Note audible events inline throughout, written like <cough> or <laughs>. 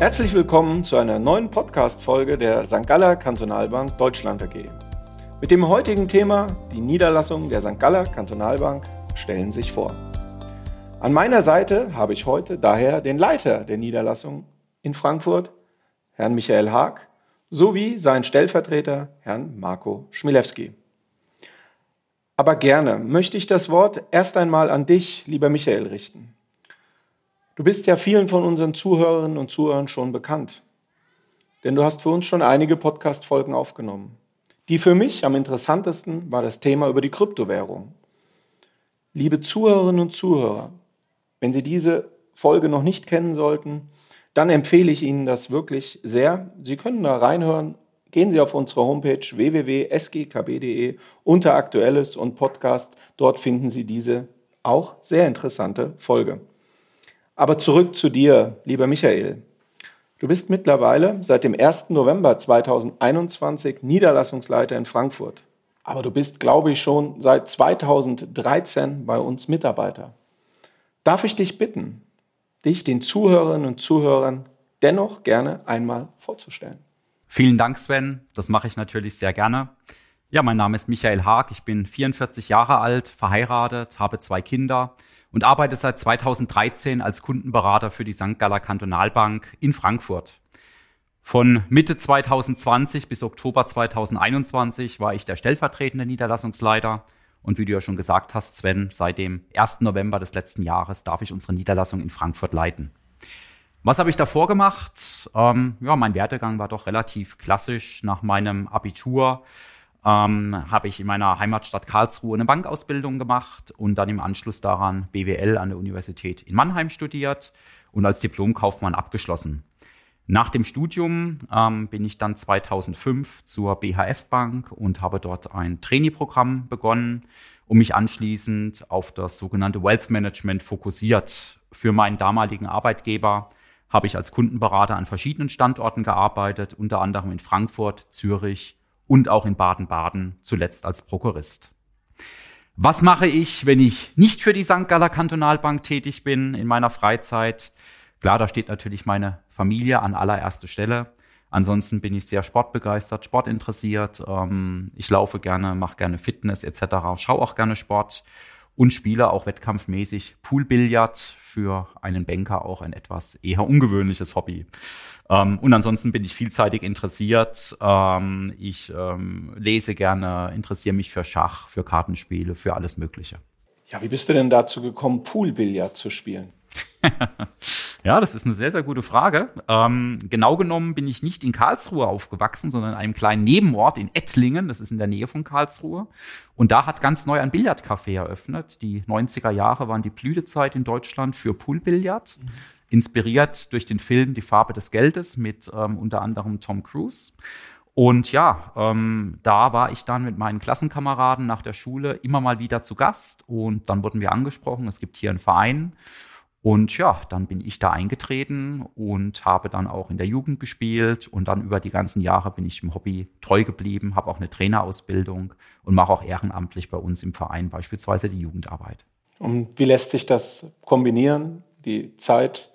Herzlich willkommen zu einer neuen Podcast-Folge der St. Galler Kantonalbank Deutschland AG. Mit dem heutigen Thema Die Niederlassung der St. Galler Kantonalbank stellen sich vor. An meiner Seite habe ich heute daher den Leiter der Niederlassung in Frankfurt, Herrn Michael Haag, sowie seinen Stellvertreter, Herrn Marco Schmilewski. Aber gerne möchte ich das Wort erst einmal an dich, lieber Michael, richten. Du bist ja vielen von unseren Zuhörerinnen und Zuhörern schon bekannt, denn du hast für uns schon einige Podcast-Folgen aufgenommen. Die für mich am interessantesten war das Thema über die Kryptowährung. Liebe Zuhörerinnen und Zuhörer, wenn Sie diese Folge noch nicht kennen sollten, dann empfehle ich Ihnen das wirklich sehr. Sie können da reinhören. Gehen Sie auf unsere Homepage www.sgkb.de unter Aktuelles und Podcast. Dort finden Sie diese auch sehr interessante Folge. Aber zurück zu dir, lieber Michael. Du bist mittlerweile seit dem 1. November 2021 Niederlassungsleiter in Frankfurt. Aber du bist, glaube ich, schon seit 2013 bei uns Mitarbeiter. Darf ich dich bitten, dich den Zuhörerinnen und Zuhörern dennoch gerne einmal vorzustellen? Vielen Dank, Sven. Das mache ich natürlich sehr gerne. Ja, mein Name ist Michael Haag. Ich bin 44 Jahre alt, verheiratet, habe zwei Kinder und arbeite seit 2013 als Kundenberater für die St. Galler Kantonalbank in Frankfurt. Von Mitte 2020 bis Oktober 2021 war ich der stellvertretende Niederlassungsleiter. Und wie du ja schon gesagt hast, Sven, seit dem 1. November des letzten Jahres darf ich unsere Niederlassung in Frankfurt leiten. Was habe ich davor gemacht? Ähm, ja, mein Werdegang war doch relativ klassisch. Nach meinem Abitur ähm, habe ich in meiner Heimatstadt Karlsruhe eine Bankausbildung gemacht und dann im Anschluss daran BWL an der Universität in Mannheim studiert und als Diplomkaufmann abgeschlossen. Nach dem Studium ähm, bin ich dann 2005 zur BHF Bank und habe dort ein Trainee-Programm begonnen und mich anschließend auf das sogenannte Wealth Management fokussiert. Für meinen damaligen Arbeitgeber habe ich als Kundenberater an verschiedenen Standorten gearbeitet, unter anderem in Frankfurt, Zürich und auch in Baden-Baden, zuletzt als Prokurist. Was mache ich, wenn ich nicht für die St. Galler Kantonalbank tätig bin in meiner Freizeit? Klar, da steht natürlich meine Familie an allererster Stelle. Ansonsten bin ich sehr sportbegeistert, sportinteressiert. Ähm, ich laufe gerne, mache gerne Fitness etc., schaue auch gerne Sport und spiele auch wettkampfmäßig Poolbillard für einen Banker auch ein etwas eher ungewöhnliches Hobby. Ähm, und ansonsten bin ich vielseitig interessiert. Ähm, ich ähm, lese gerne, interessiere mich für Schach, für Kartenspiele, für alles Mögliche. Ja, wie bist du denn dazu gekommen, Poolbillard zu spielen? Ja, das ist eine sehr, sehr gute Frage. Ähm, genau genommen bin ich nicht in Karlsruhe aufgewachsen, sondern in einem kleinen Nebenort in Ettlingen. Das ist in der Nähe von Karlsruhe. Und da hat ganz neu ein Billardcafé eröffnet. Die 90er Jahre waren die Blütezeit in Deutschland für Poolbillard. Mhm. Inspiriert durch den Film Die Farbe des Geldes mit ähm, unter anderem Tom Cruise. Und ja, ähm, da war ich dann mit meinen Klassenkameraden nach der Schule immer mal wieder zu Gast und dann wurden wir angesprochen, es gibt hier einen Verein und ja, dann bin ich da eingetreten und habe dann auch in der Jugend gespielt und dann über die ganzen Jahre bin ich im Hobby treu geblieben, habe auch eine Trainerausbildung und mache auch ehrenamtlich bei uns im Verein beispielsweise die Jugendarbeit. Und wie lässt sich das kombinieren? Die Zeit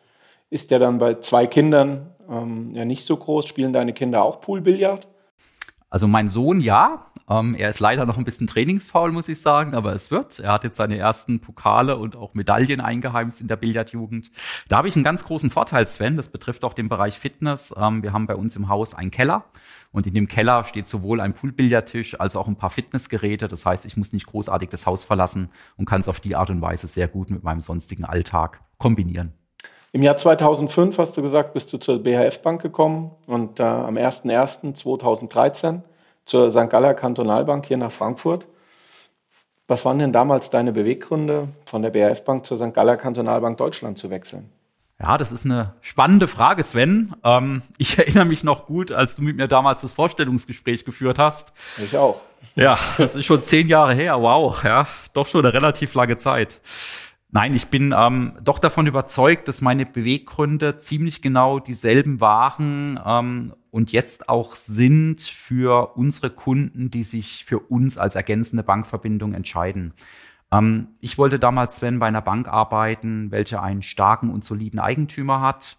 ist ja dann bei zwei Kindern ähm, ja nicht so groß. Spielen deine Kinder auch Poolbillard? Also mein Sohn ja. Ähm, er ist leider noch ein bisschen trainingsfaul, muss ich sagen, aber es wird. Er hat jetzt seine ersten Pokale und auch Medaillen eingeheimst in der Billardjugend. Da habe ich einen ganz großen Vorteil, Sven. Das betrifft auch den Bereich Fitness. Ähm, wir haben bei uns im Haus einen Keller und in dem Keller steht sowohl ein Poolbillardtisch als auch ein paar Fitnessgeräte. Das heißt, ich muss nicht großartig das Haus verlassen und kann es auf die Art und Weise sehr gut mit meinem sonstigen Alltag kombinieren. Im Jahr 2005 hast du gesagt, bist du zur BHF Bank gekommen und äh, am 01.01.2013 zur St. Galler Kantonalbank hier nach Frankfurt. Was waren denn damals deine Beweggründe, von der BHF Bank zur St. Galler Kantonalbank Deutschland zu wechseln? Ja, das ist eine spannende Frage, Sven. Ähm, ich erinnere mich noch gut, als du mit mir damals das Vorstellungsgespräch geführt hast. Ich auch. Ja, das ist schon zehn Jahre her. Wow, ja, doch schon eine relativ lange Zeit. Nein, ich bin ähm, doch davon überzeugt, dass meine Beweggründe ziemlich genau dieselben waren ähm, und jetzt auch sind für unsere Kunden, die sich für uns als ergänzende Bankverbindung entscheiden. Ähm, ich wollte damals, Sven, bei einer Bank arbeiten, welche einen starken und soliden Eigentümer hat,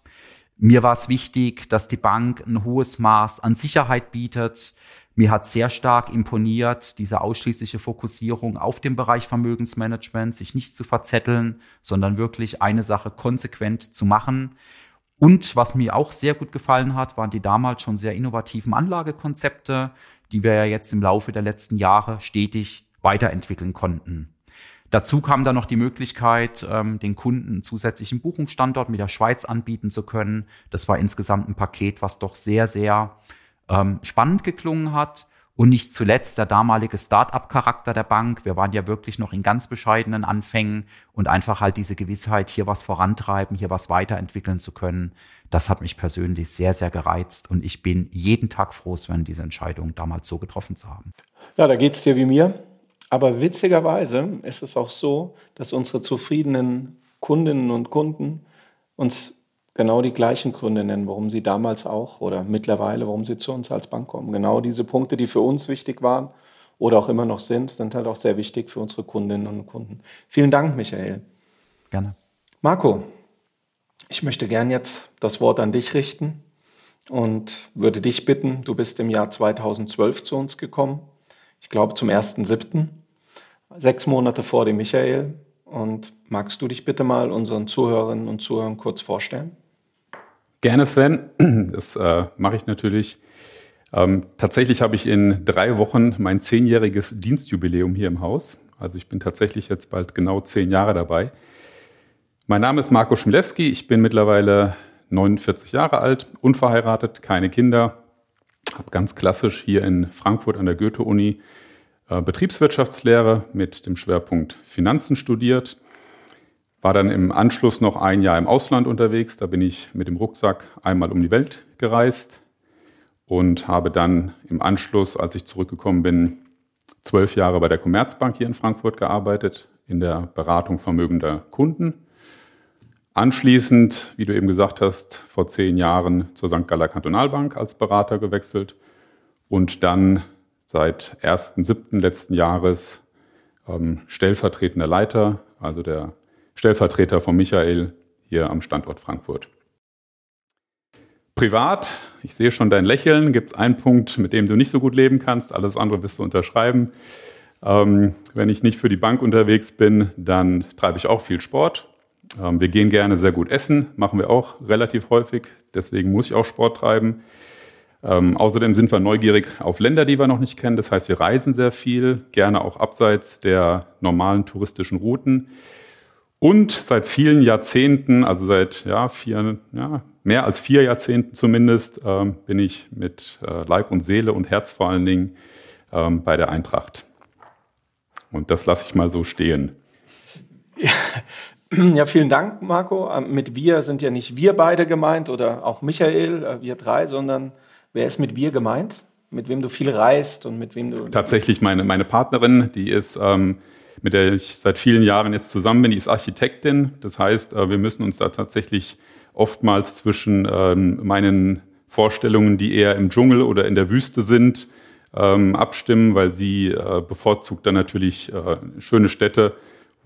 Mir war es wichtig, dass die Bank ein hohes Maß an Sicherheit bietet. Mir hat sehr stark imponiert, diese ausschließliche Fokussierung auf den Bereich Vermögensmanagement, sich nicht zu verzetteln, sondern wirklich eine Sache konsequent zu machen. Und was mir auch sehr gut gefallen hat, waren die damals schon sehr innovativen Anlagekonzepte, die wir ja jetzt im Laufe der letzten Jahre stetig weiterentwickeln konnten. Dazu kam dann noch die Möglichkeit, ähm, den Kunden einen zusätzlichen Buchungsstandort mit der Schweiz anbieten zu können. Das war insgesamt ein Paket, was doch sehr, sehr ähm, spannend geklungen hat. Und nicht zuletzt der damalige Start-up-Charakter der Bank. Wir waren ja wirklich noch in ganz bescheidenen Anfängen und einfach halt diese Gewissheit, hier was vorantreiben, hier was weiterentwickeln zu können. Das hat mich persönlich sehr, sehr gereizt und ich bin jeden Tag froh, Sven, diese Entscheidung damals so getroffen zu haben. Ja, da geht's dir wie mir. Aber witzigerweise ist es auch so, dass unsere zufriedenen Kundinnen und Kunden uns genau die gleichen Gründe nennen, warum sie damals auch oder mittlerweile, warum sie zu uns als Bank kommen. Genau diese Punkte, die für uns wichtig waren oder auch immer noch sind, sind halt auch sehr wichtig für unsere Kundinnen und Kunden. Vielen Dank, Michael. Gerne. Marco, ich möchte gern jetzt das Wort an dich richten und würde dich bitten, du bist im Jahr 2012 zu uns gekommen ich glaube zum 1.7., sechs Monate vor dem Michael. Und magst du dich bitte mal unseren Zuhörerinnen und Zuhörern kurz vorstellen? Gerne, Sven. <clears throat> Das äh, mache ich natürlich. Ähm, tatsächlich habe ich in drei Wochen mein zehnjähriges Dienstjubiläum hier im Haus. Also ich bin tatsächlich jetzt bald genau zehn Jahre dabei. Mein Name ist Marco Schmilewski. Ich bin mittlerweile 49 Jahre alt, unverheiratet, keine Kinder, habe ganz klassisch hier in Frankfurt an der Goethe-Uni äh, Betriebswirtschaftslehre mit dem Schwerpunkt Finanzen studiert. War dann im Anschluss noch ein Jahr im Ausland unterwegs. Da bin ich mit dem Rucksack einmal um die Welt gereist und habe dann im Anschluss, als ich zurückgekommen bin, zwölf Jahre bei der Commerzbank hier in Frankfurt gearbeitet, in der Beratung vermögender Kunden. Anschließend, wie du eben gesagt hast, vor zehn Jahren zur St. Galler Kantonalbank als Berater gewechselt und dann seit 1.7. letzten Jahres ähm, stellvertretender Leiter, also der Stellvertreter von Michael hier am Standort Frankfurt. Privat, ich sehe schon dein Lächeln, gibt es einen Punkt, mit dem du nicht so gut leben kannst, alles andere wirst du unterschreiben. Ähm, wenn ich nicht für die Bank unterwegs bin, dann treibe ich auch viel Sport. Ähm, wir gehen gerne sehr gut essen, machen wir auch relativ häufig. Deswegen muss ich auch Sport treiben. Ähm, außerdem sind wir neugierig auf Länder, die wir noch nicht kennen. Das heißt, wir reisen sehr viel, gerne auch abseits der normalen touristischen Routen. Und seit vielen Jahrzehnten, also seit ja, vier, ja, mehr als vier Jahrzehnten zumindest, ähm, bin ich mit äh, Leib und Seele und Herz vor allen Dingen ähm, bei der Eintracht. Und das lasse ich mal so stehen. Ja, <clears throat> Ja, vielen Dank, Marco. Ähm, mit wir sind ja nicht wir beide gemeint oder auch Michael, äh, wir drei, sondern wer ist mit wir gemeint? Mit wem du viel reist und mit wem du. Tatsächlich meine, meine Partnerin, die ist, ähm, mit der ich seit vielen Jahren jetzt zusammen bin, die ist Architektin. Das heißt, äh, wir müssen uns da tatsächlich oftmals zwischen ähm, meinen Vorstellungen, die eher im Dschungel oder in der Wüste sind, ähm, abstimmen, weil sie äh, bevorzugt dann natürlich äh, schöne Städte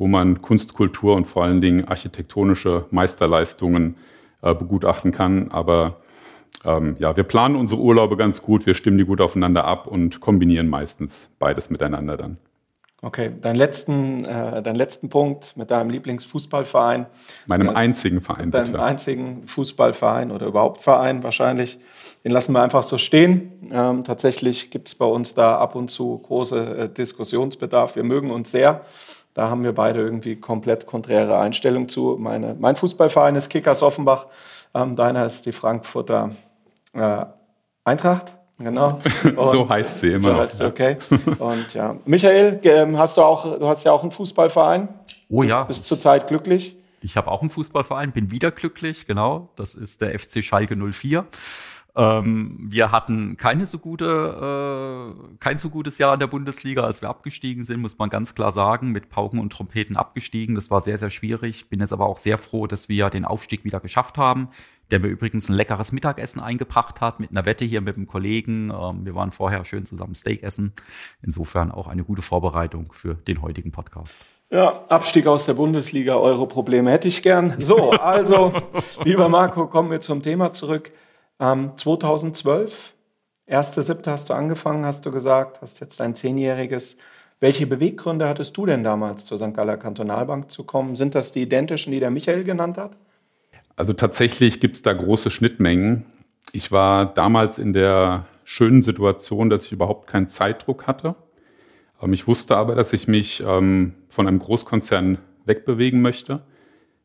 wo man Kunst, Kultur und vor allen Dingen architektonische Meisterleistungen äh, begutachten kann. Aber ähm, ja, wir planen unsere Urlaube ganz gut, wir stimmen die gut aufeinander ab und kombinieren meistens beides miteinander dann. Okay, deinen letzten, äh, deinen letzten Punkt mit deinem Lieblingsfußballverein. Meinem äh, einzigen Verein, Deinem bitte. einzigen Fußballverein oder überhaupt Verein wahrscheinlich. Den lassen wir einfach so stehen. Ähm, tatsächlich gibt es bei uns da ab und zu große äh, Diskussionsbedarf. Wir mögen uns sehr. Da haben wir beide irgendwie komplett konträre Einstellung zu. Meine, mein Fußballverein ist Kickers Offenbach, ähm, deiner ist die Frankfurter äh, Eintracht. Genau. <laughs> so heißt sie immer. So heißt sie, okay. Und ja, Michael, ähm, hast du auch, du hast ja auch einen Fußballverein. Oh ja. Du bist zurzeit glücklich. Ich habe auch einen Fußballverein, bin wieder glücklich, genau. Das ist der FC Schalke 04. Ähm, wir hatten keine so gute, äh, kein so gutes Jahr in der Bundesliga, als wir abgestiegen sind, muss man ganz klar sagen, mit Pauken und Trompeten abgestiegen. Das war sehr, sehr schwierig. Bin jetzt aber auch sehr froh, dass wir den Aufstieg wieder geschafft haben, der mir übrigens ein leckeres Mittagessen eingebracht hat, mit einer Wette hier mit einem Kollegen. Ähm, wir waren vorher schön zusammen Steak essen. Insofern auch eine gute Vorbereitung für den heutigen Podcast. Ja, Abstieg aus der Bundesliga, eure Probleme hätte ich gern. So, <laughs> also, lieber Marco, kommen wir zum Thema zurück. Ähm, 2012, 1.7. hast du angefangen, hast du gesagt, hast jetzt dein Zehnjähriges. Welche Beweggründe hattest du denn damals zur St. Galler Kantonalbank zu kommen? Sind das die identischen, die der Michael genannt hat? Also tatsächlich gibt es da große Schnittmengen. Ich war damals in der schönen Situation, dass ich überhaupt keinen Zeitdruck hatte. Ähm, ich wusste aber, dass ich mich ähm, von einem Großkonzern wegbewegen möchte,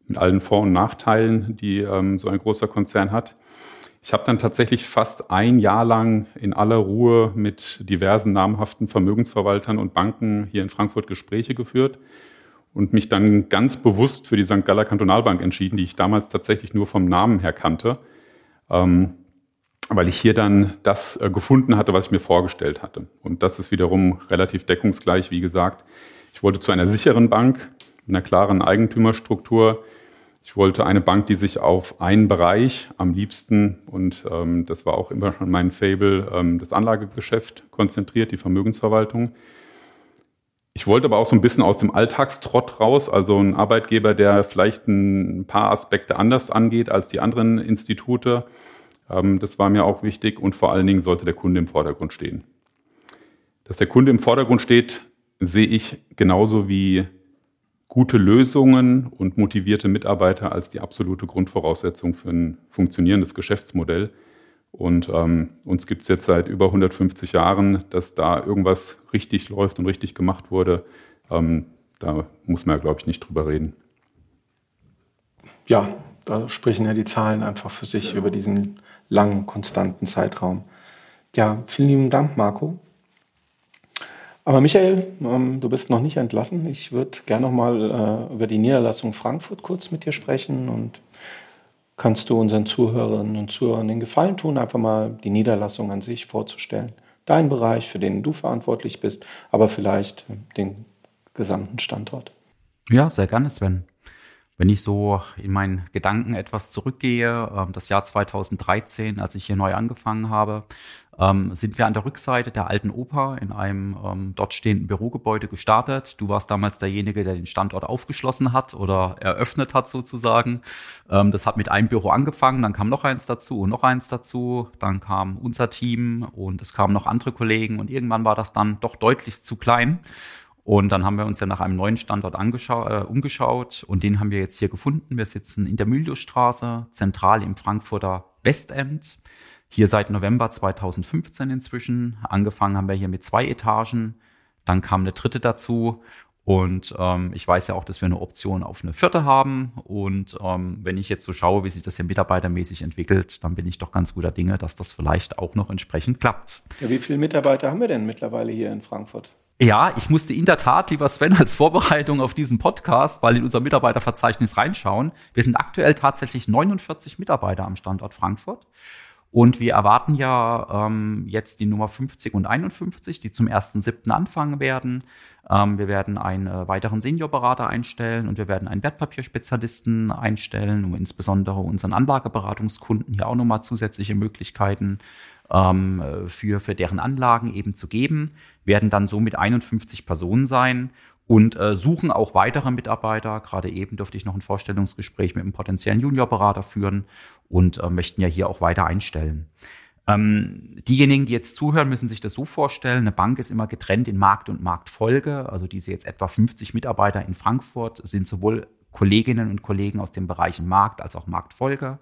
mit allen Vor- und Nachteilen, die ähm, so ein großer Konzern hat. Ich habe dann tatsächlich fast ein Jahr lang in aller Ruhe mit diversen namhaften Vermögensverwaltern und Banken hier in Frankfurt Gespräche geführt und mich dann ganz bewusst für die St. Galler Kantonalbank entschieden, die ich damals tatsächlich nur vom Namen her kannte, ähm, weil ich hier dann das äh, gefunden hatte, was ich mir vorgestellt hatte. Und das ist wiederum relativ deckungsgleich, wie gesagt. Ich wollte zu einer sicheren Bank, einer klaren Eigentümerstruktur. Ich wollte eine Bank, die sich auf einen Bereich am liebsten, und ähm, das war auch immer schon mein Fable, ähm, das Anlagegeschäft konzentriert, die Vermögensverwaltung. Ich wollte aber auch so ein bisschen aus dem Alltagstrott raus, also ein Arbeitgeber, der vielleicht ein paar Aspekte anders angeht als die anderen Institute. Ähm, das war mir auch wichtig und vor allen Dingen sollte der Kunde im Vordergrund stehen. Dass der Kunde im Vordergrund steht, sehe ich genauso wie gute Lösungen und motivierte Mitarbeiter als die absolute Grundvoraussetzung für ein funktionierendes Geschäftsmodell. Und ähm, uns gibt es jetzt seit über 150 Jahren, dass da irgendwas richtig läuft und richtig gemacht wurde. Ähm, da muss man, glaube ich, nicht drüber reden. Ja, da sprechen ja die Zahlen einfach für sich ja. über diesen langen, konstanten Zeitraum. Ja, vielen lieben Dank, Marco. Aber Michael, ähm, du bist noch nicht entlassen. Ich würde gerne noch mal äh, über die Niederlassung Frankfurt kurz mit dir sprechen und kannst du unseren Zuhörerinnen und Zuhörern den Gefallen tun, einfach mal die Niederlassung an sich vorzustellen. Dein Bereich, für den du verantwortlich bist, aber vielleicht den gesamten Standort. Ja, sehr gerne, Sven. Wenn ich so in meinen Gedanken etwas zurückgehe, ähm, das Jahr 2013, als ich hier neu angefangen habe, ähm, sind wir an der Rückseite der alten Oper in einem ähm, dort stehenden Bürogebäude gestartet. Du warst damals derjenige, der den Standort aufgeschlossen hat oder eröffnet hat sozusagen. das hat mit einem Büro angefangen, dann kam noch eins dazu und noch eins dazu, dann kam unser Team und es kamen noch andere Kollegen und irgendwann war das dann doch deutlich zu klein. Und dann haben wir uns ja nach einem neuen Standort äh, umgeschaut und den haben wir jetzt hier gefunden. Wir sitzen in der Mühldostraße, zentral im Frankfurter Westend. Hier seit November 2015 inzwischen. Angefangen haben wir hier mit zwei Etagen. Dann kam eine dritte dazu. Und ähm, ich weiß ja auch, dass wir eine Option auf eine vierte haben. Und ähm, wenn ich jetzt so schaue, wie sich das hier mitarbeitermäßig entwickelt, dann bin ich doch ganz guter Dinge, dass das vielleicht auch noch entsprechend klappt. Ja, wie viele Mitarbeiter haben wir denn mittlerweile hier in Frankfurt? Ja, ich musste in der Tat, lieber Sven, als Vorbereitung auf diesen Podcast, weil in unser Mitarbeiterverzeichnis reinschauen. Wir sind aktuell tatsächlich 49 Mitarbeiter am Standort Frankfurt. Und wir erwarten ja ähm, jetzt die Nummer 50 und 51, die zum 1.7. anfangen werden. Ähm, wir werden einen äh, weiteren Seniorberater einstellen und wir werden einen Wertpapierspezialisten einstellen, um insbesondere unseren Anlageberatungskunden hier auch nochmal zusätzliche Möglichkeiten ähm, für, für deren Anlagen eben zu geben, werden dann somit 51 Personen sein und äh, suchen auch weitere Mitarbeiter. Gerade eben durfte ich noch ein Vorstellungsgespräch mit einem potenziellen Juniorberater führen und äh, möchten ja hier auch weiter einstellen. Ähm, diejenigen, die jetzt zuhören, müssen sich das so vorstellen. Eine Bank ist immer getrennt in Markt und Marktfolge. Also diese jetzt etwa 50 Mitarbeiter in Frankfurt sind sowohl Kolleginnen und Kollegen aus den Bereichen Markt als auch Marktfolge.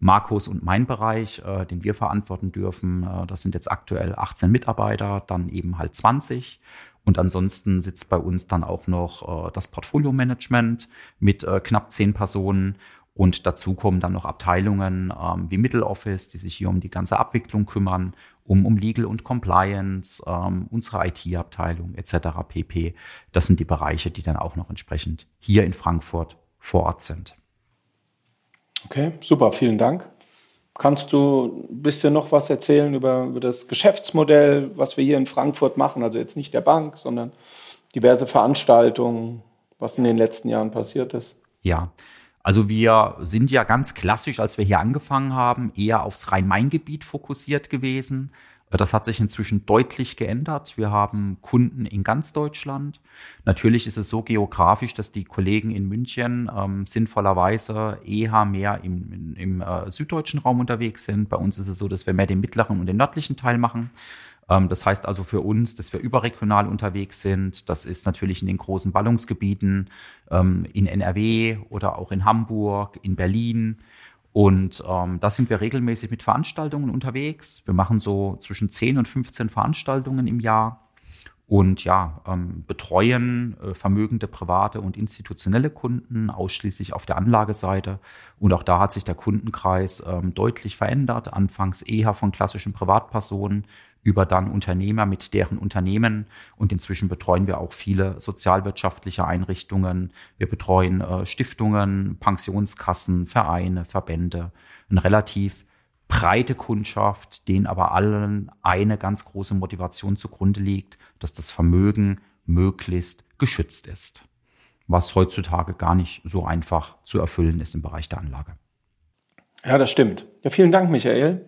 Markus und mein Bereich, äh, den wir verantworten dürfen, äh, das sind jetzt aktuell 18 Mitarbeiter, dann eben halt 20. Und ansonsten sitzt bei uns dann auch noch äh, das Portfolio-Management mit äh, knapp 10 Personen. Und dazu kommen dann noch Abteilungen ähm, wie Middle Office, die sich hier um die ganze Abwicklung kümmern, um, um Legal und Compliance, ähm, unsere IT-Abteilung etc. pp. Das sind die Bereiche, die dann auch noch entsprechend hier in Frankfurt vor Ort sind. Okay, super, vielen Dank. Kannst du ein bisschen noch was erzählen über, über das Geschäftsmodell, was wir hier in Frankfurt machen? Also jetzt nicht der Bank, sondern diverse Veranstaltungen, was in den letzten Jahren passiert ist. Ja, also wir sind ja ganz klassisch, als wir hier angefangen haben, eher aufs Rhein-Main-Gebiet fokussiert gewesen. Das hat sich inzwischen deutlich geändert. Wir haben Kunden in ganz Deutschland. Natürlich ist es so geografisch, dass die Kollegen in München ähm, sinnvollerweise eher mehr im, im, äh, süddeutschen Raum unterwegs sind. Bei uns ist es so, dass wir mehr den mittleren und den nördlichen Teil machen. Ähm, das heißt also für uns, dass wir überregional unterwegs sind. Das ist natürlich in den großen Ballungsgebieten ähm, in NRW oder auch in Hamburg, in Berlin. Und ähm, da sind wir regelmäßig mit Veranstaltungen unterwegs. Wir machen so zwischen 10 und 15 Veranstaltungen im Jahr und ja, ähm, betreuen äh, vermögende private und institutionelle Kunden ausschließlich auf der Anlageseite. Und auch da hat sich der Kundenkreis ähm, deutlich verändert. Anfangs eher von klassischen Privatpersonen über dann Unternehmer mit deren Unternehmen. Und inzwischen betreuen wir auch viele sozialwirtschaftliche Einrichtungen. Wir betreuen äh, Stiftungen, Pensionskassen, Vereine, Verbände. Ein relativ breite Kundschaft, denen aber allen eine ganz große Motivation zugrunde liegt, dass das Vermögen möglichst geschützt ist. Was heutzutage gar nicht so einfach zu erfüllen ist im Bereich der Anlage. Ja, das stimmt. Ja, vielen Dank, Michael.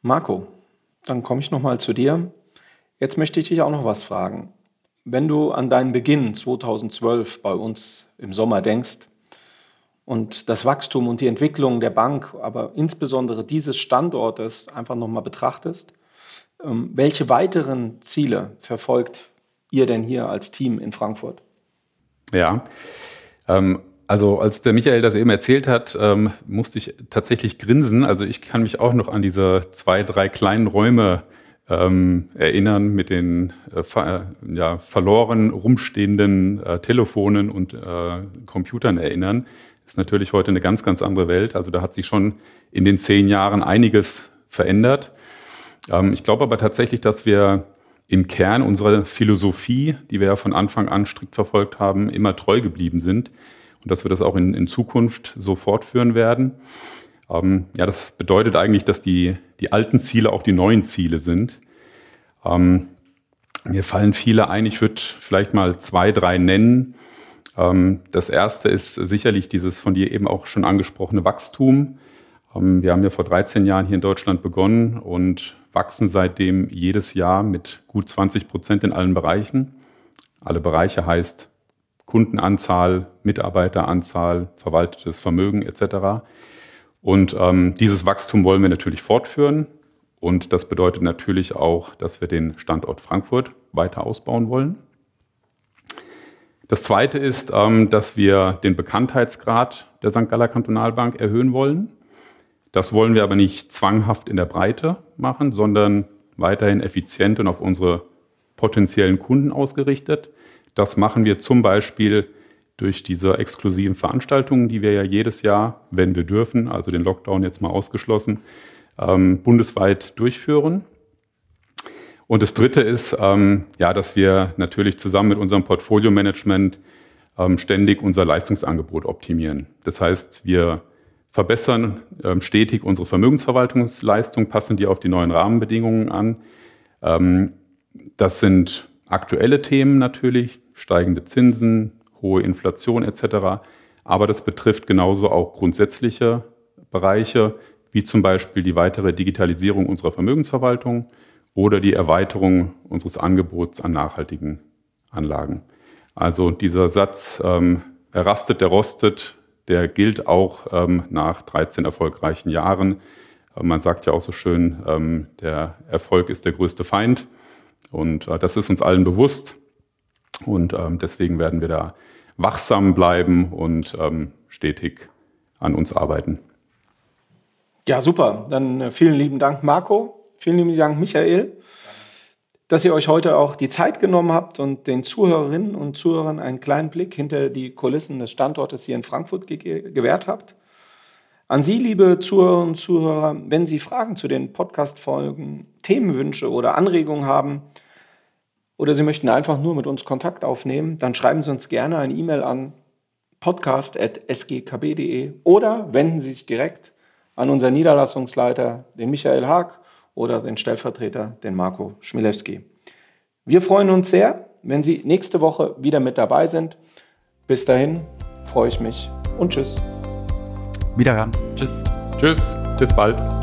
Marco, dann komme ich nochmal zu dir. Jetzt möchte ich dich auch noch was fragen. Wenn du an deinen Beginn 2012 bei uns im Sommer denkst und das Wachstum und die Entwicklung der Bank, aber insbesondere dieses Standortes einfach nochmal betrachtest, ähm, welche weiteren Ziele verfolgt ihr denn hier als Team in Frankfurt? Ja, ähm, also als der Michael das eben erzählt hat, ähm, musste ich tatsächlich grinsen. Also ich kann mich auch noch an diese zwei, drei kleinen Räume ähm, erinnern mit den äh, ver ja, verloren rumstehenden äh, Telefonen und äh, Computern erinnern. Ist natürlich heute eine ganz, ganz andere Welt. Also da hat sich schon in den zehn Jahren einiges verändert. Ähm, ich glaube aber tatsächlich, dass wir im Kern unserer Philosophie, die wir ja von Anfang an strikt verfolgt haben, immer treu geblieben sind und dass wir das auch in, in Zukunft so fortführen werden. Ähm, ja, das bedeutet eigentlich, dass die, die alten Ziele auch die neuen Ziele sind. Ähm, mir fallen viele ein, ich würde vielleicht mal zwei, drei nennen. Ähm, das erste ist sicherlich dieses von dir eben auch schon angesprochene Wachstum. Ähm, wir haben ja vor 13 Jahren hier in Deutschland begonnen und wachsen seitdem jedes Jahr mit gut 20 Prozent in allen Bereichen. Alle Bereiche heißt Kundenanzahl, Mitarbeiteranzahl, verwaltetes Vermögen etc. Und ähm, dieses Wachstum wollen wir natürlich fortführen. Und das bedeutet natürlich auch, dass wir den Standort Frankfurt weiter ausbauen wollen. Das Zweite ist, ähm, dass wir den Bekanntheitsgrad der St. Galler Kantonalbank erhöhen wollen. Das wollen wir aber nicht zwanghaft in der Breite machen, sondern weiterhin effizient und auf unsere potenziellen Kunden ausgerichtet. Das machen wir zum Beispiel durch diese exklusiven Veranstaltungen, die wir ja jedes Jahr, wenn wir dürfen, also den Lockdown jetzt mal ausgeschlossen, ähm, bundesweit durchführen. Und das Dritte ist, ähm, ja, dass wir natürlich zusammen mit unserem Portfolio-Management ähm, ständig unser Leistungsangebot optimieren. Das heißt, wir verbessern ähm, stetig unsere Vermögensverwaltungsleistung, passen die auf die neuen Rahmenbedingungen an. Ähm, das sind aktuelle Themen natürlich, steigende Zinsen, hohe Inflation etc. Aber das betrifft genauso auch grundsätzliche Bereiche, wie zum Beispiel die weitere Digitalisierung unserer Vermögensverwaltung oder die Erweiterung unseres Angebots an nachhaltigen Anlagen. Also dieser Satz, ähm, er rastet, der rostet, der gilt auch ähm, nach 13 erfolgreichen Jahren. Äh, man sagt ja auch so schön, ähm, der Erfolg ist der größte Feind. Und äh, das ist uns allen bewusst. Und ähm, deswegen werden wir da wachsam bleiben und ähm, stetig an uns arbeiten. Ja, super. Dann äh, vielen lieben Dank, Marco. Vielen lieben Dank, Michael, dass ihr euch heute auch die Zeit genommen habt und den Zuhörerinnen und Zuhörern einen kleinen Blick hinter die Kulissen des Standortes hier in Frankfurt ge gewährt habt. An Sie, liebe Zuhörerinnen und Zuhörer, wenn Sie Fragen zu den Podcast-Folgen, Themenwünsche oder Anregungen haben, oder Sie möchten einfach nur mit uns Kontakt aufnehmen, dann schreiben Sie uns gerne eine E-Mail an podcast.sgkb.de oder wenden Sie sich direkt an unseren Niederlassungsleiter, den Michael Haag, oder den Stellvertreter, den Marco Schmilewski. Wir freuen uns sehr, wenn Sie nächste Woche wieder mit dabei sind. Bis dahin freue ich mich und tschüss. Wiederhören. Tschüss. Tschüss. Bis bald.